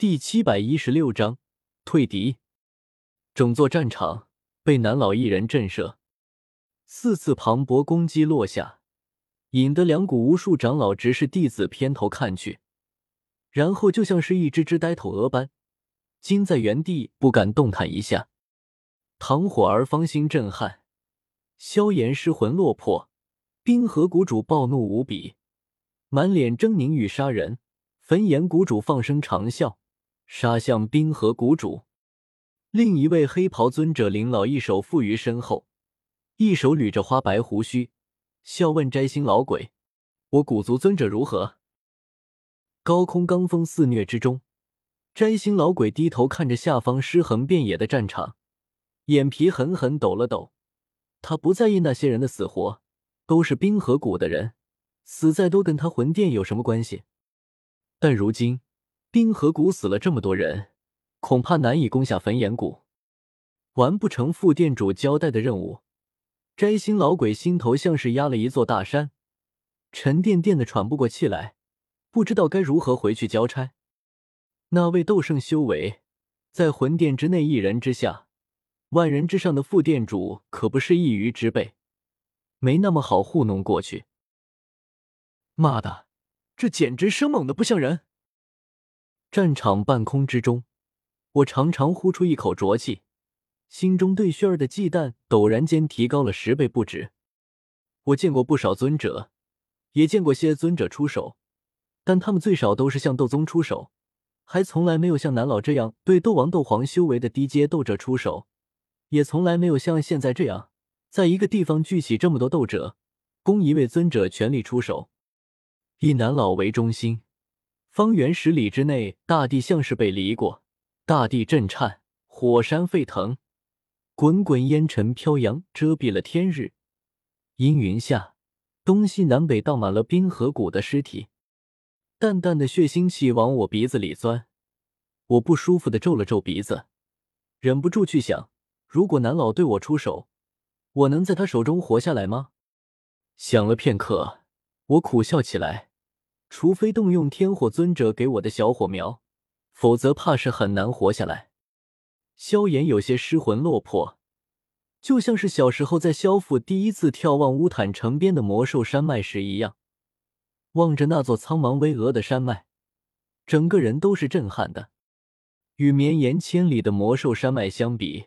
第七百一十六章退敌。整座战场被南老一人震慑，四次磅礴攻击落下，引得两股无数长老执事弟子偏头看去，然后就像是一只只呆头鹅般，惊在原地不敢动弹一下。唐火儿芳心震撼，萧炎失魂落魄，冰河谷主暴怒无比，满脸狰狞欲杀人。焚炎谷主放声长啸。杀向冰河谷主，另一位黑袍尊者林老一手负于身后，一手捋着花白胡须，笑问摘星老鬼：“我古族尊者如何？”高空罡风肆虐之中，摘星老鬼低头看着下方尸横遍野的战场，眼皮狠狠抖了抖。他不在意那些人的死活，都是冰河谷的人，死在多跟他魂殿有什么关系？但如今。冰河谷死了这么多人，恐怕难以攻下焚炎谷，完不成副店主交代的任务。摘星老鬼心头像是压了一座大山，沉甸甸的喘不过气来，不知道该如何回去交差。那位斗圣修为在魂殿之内一人之下，万人之上的副店主可不是一鱼之辈，没那么好糊弄过去。妈的，这简直生猛的不像人！战场半空之中，我常常呼出一口浊气，心中对旭儿的忌惮陡然间提高了十倍不止。我见过不少尊者，也见过些尊者出手，但他们最少都是向斗宗出手，还从来没有像南老这样对斗王、斗皇修为的低阶斗者出手，也从来没有像现在这样，在一个地方聚起这么多斗者，供一位尊者全力出手。以南老为中心。方圆十里之内，大地像是被犁过，大地震颤，火山沸腾，滚滚烟尘飘扬，遮蔽了天日。阴云下，东西南北倒满了冰河谷的尸体，淡淡的血腥气往我鼻子里钻，我不舒服的皱了皱鼻子，忍不住去想：如果南老对我出手，我能在他手中活下来吗？想了片刻，我苦笑起来。除非动用天火尊者给我的小火苗，否则怕是很难活下来。萧炎有些失魂落魄，就像是小时候在萧府第一次眺望乌坦城边的魔兽山脉时一样，望着那座苍茫巍峨的山脉，整个人都是震撼的。与绵延千里的魔兽山脉相比，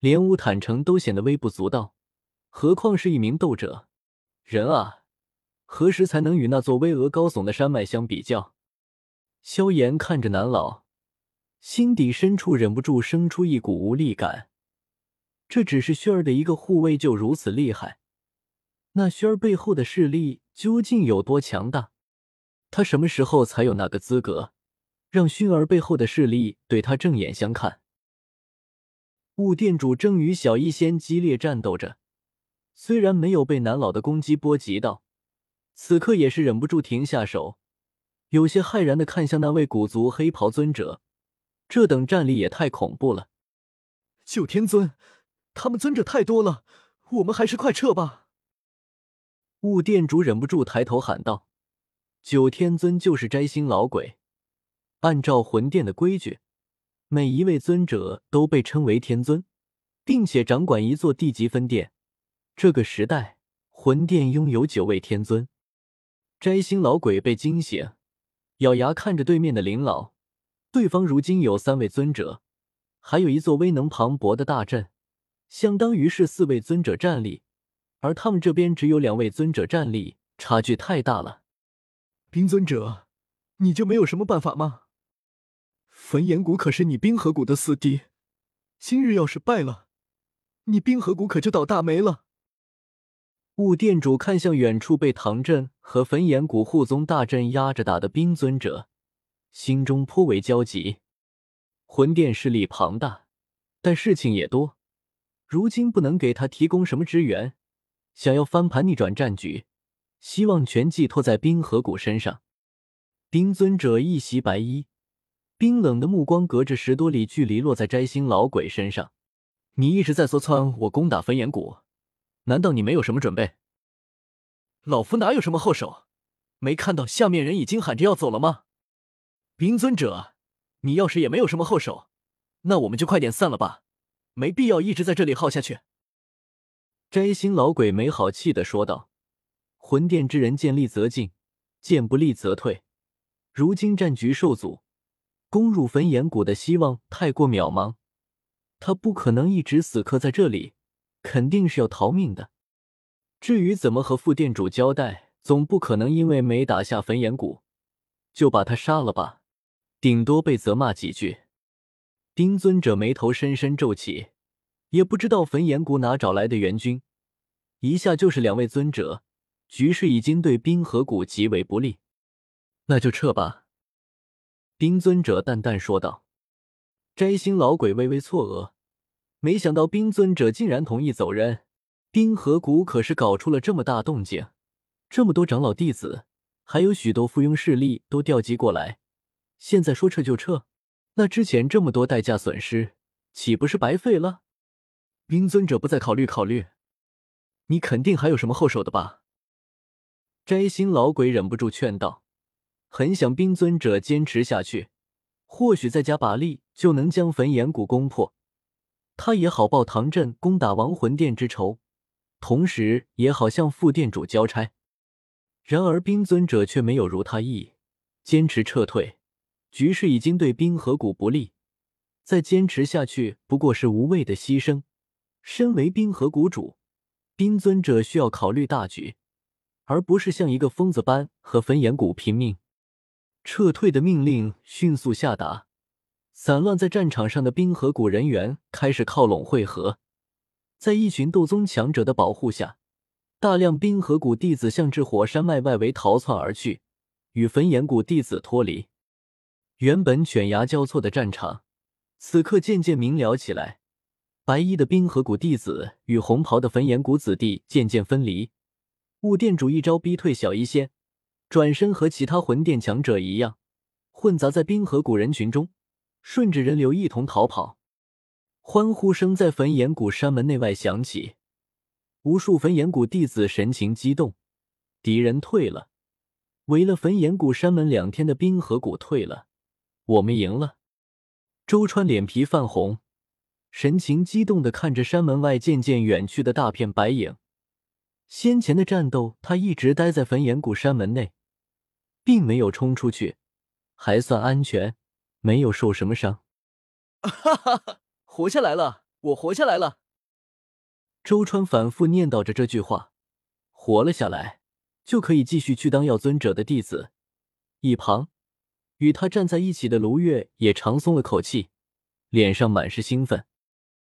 连乌坦城都显得微不足道，何况是一名斗者？人啊！何时才能与那座巍峨高耸的山脉相比较？萧炎看着南老，心底深处忍不住生出一股无力感。这只是薰儿的一个护卫就如此厉害，那薰儿背后的势力究竟有多强大？他什么时候才有那个资格让薰儿背后的势力对他正眼相看？雾店主正与小医仙激烈战斗着，虽然没有被南老的攻击波及到。此刻也是忍不住停下手，有些骇然的看向那位古族黑袍尊者。这等战力也太恐怖了！九天尊，他们尊者太多了，我们还是快撤吧。雾店主忍不住抬头喊道：“九天尊就是摘星老鬼。按照魂殿的规矩，每一位尊者都被称为天尊，并且掌管一座地级分殿。这个时代，魂殿拥有九位天尊。”摘星老鬼被惊醒，咬牙看着对面的林老。对方如今有三位尊者，还有一座威能磅礴的大阵，相当于是四位尊者战力，而他们这边只有两位尊者战力，差距太大了。冰尊者，你就没有什么办法吗？焚炎谷可是你冰河谷的死敌，今日要是败了，你冰河谷可就倒大霉了。雾店主看向远处被唐镇和焚炎谷护宗大阵压着打的冰尊者，心中颇为焦急。魂殿势力庞大，但事情也多，如今不能给他提供什么支援，想要翻盘逆转战局，希望全寄托在冰河谷身上。冰尊者一袭白衣，冰冷的目光隔着十多里距离落在摘星老鬼身上。你一直在说穿我攻打焚炎谷。难道你没有什么准备？老夫哪有什么后手？没看到下面人已经喊着要走了吗？冰尊者，你要是也没有什么后手，那我们就快点散了吧，没必要一直在这里耗下去。”摘星老鬼没好气的说道：“魂殿之人见利则进，见不利则退。如今战局受阻，攻入焚炎谷的希望太过渺茫，他不可能一直死磕在这里，肯定是要逃命的。至于怎么和副店主交代，总不可能因为没打下焚炎谷，就把他杀了吧？顶多被责骂几句。”丁尊者眉头深深皱起。也不知道焚炎谷哪找来的援军，一下就是两位尊者，局势已经对冰河谷极为不利。那就撤吧。”丁尊者淡淡说道。摘星老鬼微微错愕，没想到冰尊者竟然同意走人。冰河谷可是搞出了这么大动静，这么多长老弟子，还有许多附庸势力都调集过来，现在说撤就撤，那之前这么多代价损失，岂不是白费了？冰尊者不再考虑考虑，你肯定还有什么后手的吧？摘星老鬼忍不住劝道，很想冰尊者坚持下去，或许再加把力就能将焚炎谷攻破，他也好报唐镇攻打亡魂殿之仇，同时也好向副店主交差。然而冰尊者却没有如他意，坚持撤退，局势已经对冰河谷不利，再坚持下去不过是无谓的牺牲。身为冰河谷主，冰尊者需要考虑大局，而不是像一个疯子般和焚炎谷拼命。撤退的命令迅速下达，散乱在战场上的冰河谷人员开始靠拢汇合。在一群斗宗强者的保护下，大量冰河谷弟子向至火山脉外围逃窜而去，与焚炎谷弟子脱离。原本犬牙交错的战场，此刻渐渐明了起来。白衣的冰河谷弟子与红袍的焚炎谷子弟渐渐分离，雾殿主一招逼退小医仙，转身和其他魂殿强者一样，混杂在冰河谷人群中，顺着人流一同逃跑。欢呼声在焚炎谷山门内外响起，无数焚炎谷弟子神情激动。敌人退了，围了焚炎谷山门两天的冰河谷退了，我们赢了。周川脸皮泛红。神情激动的看着山门外渐渐远去的大片白影。先前的战斗，他一直待在焚炎谷山门内，并没有冲出去，还算安全，没有受什么伤。哈哈哈，活下来了，我活下来了。周川反复念叨着这句话，活了下来，就可以继续去当药尊者的弟子。一旁，与他站在一起的卢月也长松了口气，脸上满是兴奋。